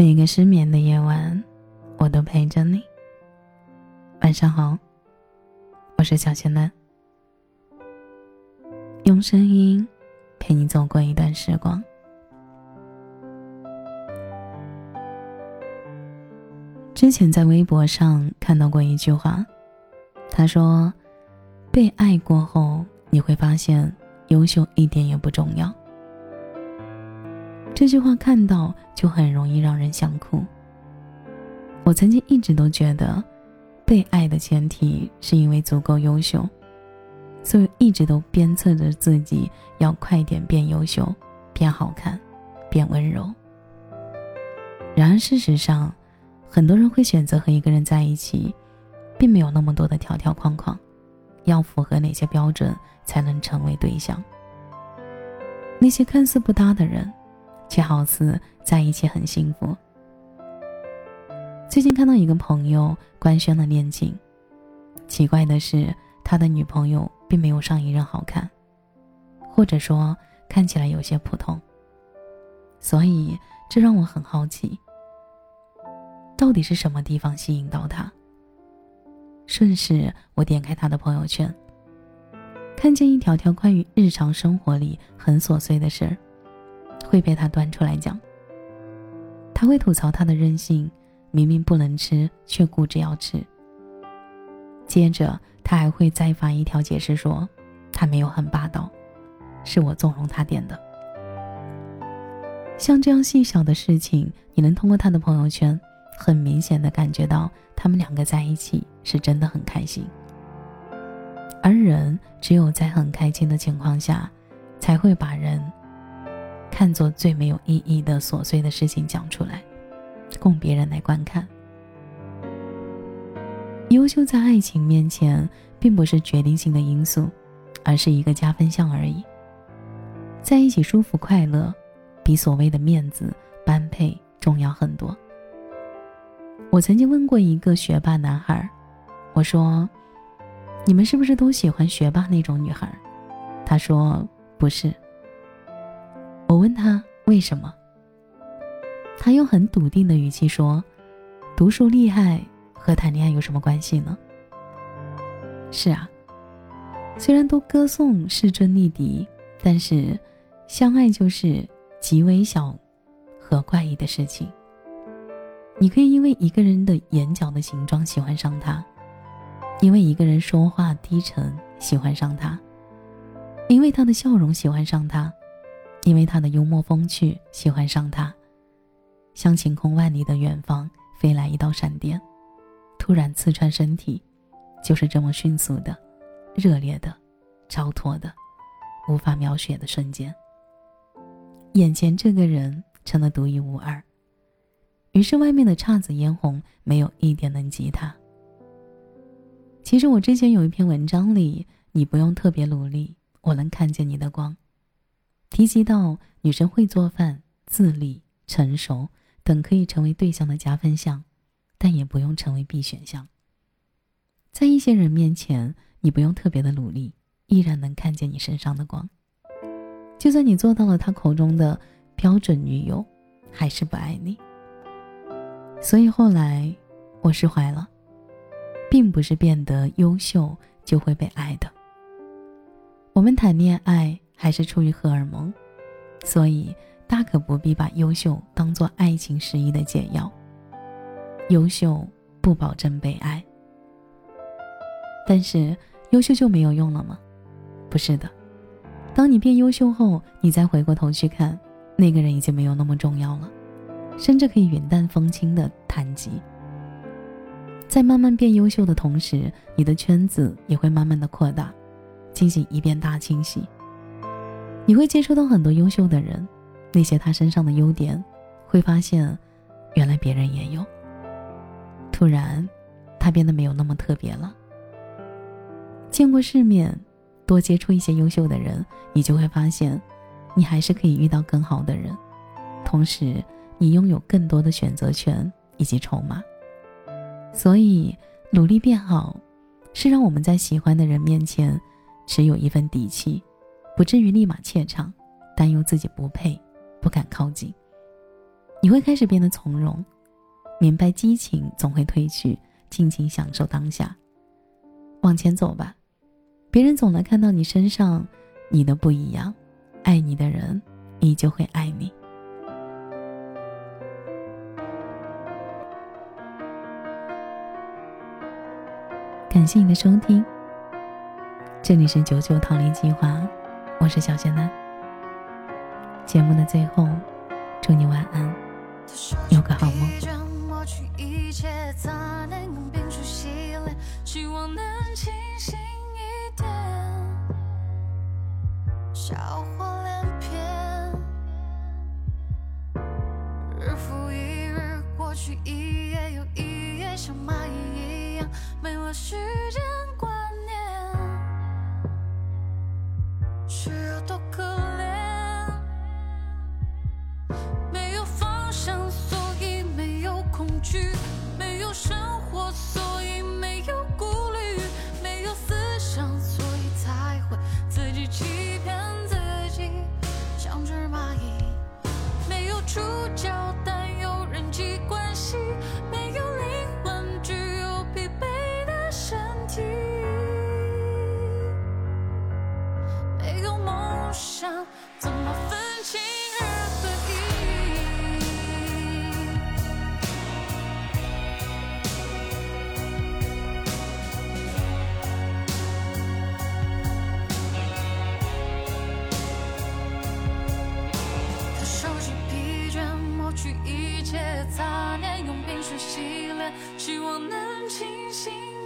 每个失眠的夜晚，我都陪着你。晚上好，我是小仙嫩，用声音陪你走过一段时光。之前在微博上看到过一句话，他说：“被爱过后，你会发现优秀一点也不重要。”这句话看到就很容易让人想哭。我曾经一直都觉得，被爱的前提是因为足够优秀，所以一直都鞭策着自己要快点变优秀、变好看、变温柔。然而事实上，很多人会选择和一个人在一起，并没有那么多的条条框框，要符合哪些标准才能成为对象？那些看似不搭的人。却好似在一起很幸福。最近看到一个朋友官宣了恋情，奇怪的是，他的女朋友并没有上一任好看，或者说看起来有些普通。所以这让我很好奇，到底是什么地方吸引到他？顺势我点开他的朋友圈，看见一条条关于日常生活里很琐碎的事儿。会被他端出来讲。他会吐槽他的任性，明明不能吃却固执要吃。接着他还会再发一条解释说，他没有很霸道，是我纵容他点的。像这样细小的事情，你能通过他的朋友圈，很明显的感觉到他们两个在一起是真的很开心。而人只有在很开心的情况下，才会把人。看作最没有意义的琐碎的事情讲出来，供别人来观看。优秀在爱情面前并不是决定性的因素，而是一个加分项而已。在一起舒服快乐，比所谓的面子般配重要很多。我曾经问过一个学霸男孩，我说：“你们是不是都喜欢学霸那种女孩？”他说：“不是。”问他为什么，他用很笃定的语气说：“读书厉害和谈恋爱有什么关系呢？”是啊，虽然都歌颂势尊力敌，但是相爱就是极微小和怪异的事情。你可以因为一个人的眼角的形状喜欢上他，因为一个人说话低沉喜欢上他，因为他的笑容喜欢上他。因为他的幽默风趣，喜欢上他，像晴空万里的远方飞来一道闪电，突然刺穿身体，就是这么迅速的、热烈的、超脱的、无法描写的瞬间。眼前这个人成了独一无二，于是外面的姹紫嫣红没有一点能及他。其实我之前有一篇文章里，你不用特别努力，我能看见你的光。提及到女生会做饭、自立、成熟等可以成为对象的加分项，但也不用成为必选项。在一些人面前，你不用特别的努力，依然能看见你身上的光。就算你做到了他口中的标准女友，还是不爱你。所以后来我释怀了，并不是变得优秀就会被爱的。我们谈恋爱。还是出于荷尔蒙，所以大可不必把优秀当做爱情失意的解药。优秀不保证被爱，但是优秀就没有用了吗？不是的，当你变优秀后，你再回过头去看，那个人已经没有那么重要了，甚至可以云淡风轻的谈及。在慢慢变优秀的同时，你的圈子也会慢慢的扩大，进行一遍大清洗。你会接触到很多优秀的人，那些他身上的优点，会发现，原来别人也有。突然，他变得没有那么特别了。见过世面，多接触一些优秀的人，你就会发现，你还是可以遇到更好的人，同时你拥有更多的选择权以及筹码。所以，努力变好，是让我们在喜欢的人面前，持有一份底气。不至于立马怯场，担忧自己不配，不敢靠近。你会开始变得从容，明白激情总会褪去，尽情享受当下。往前走吧，别人总能看到你身上你的不一样，爱你的人依旧会爱你。感谢你的收听，这里是九九逃离计划，我是小仙男。节目的最后，祝你晚安，有个好梦。笑话连篇，日复一日过去，一夜又一夜，像蚂蚁一样没了时间触角，杂念，用冰雪洗脸，希望能清醒。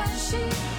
关系。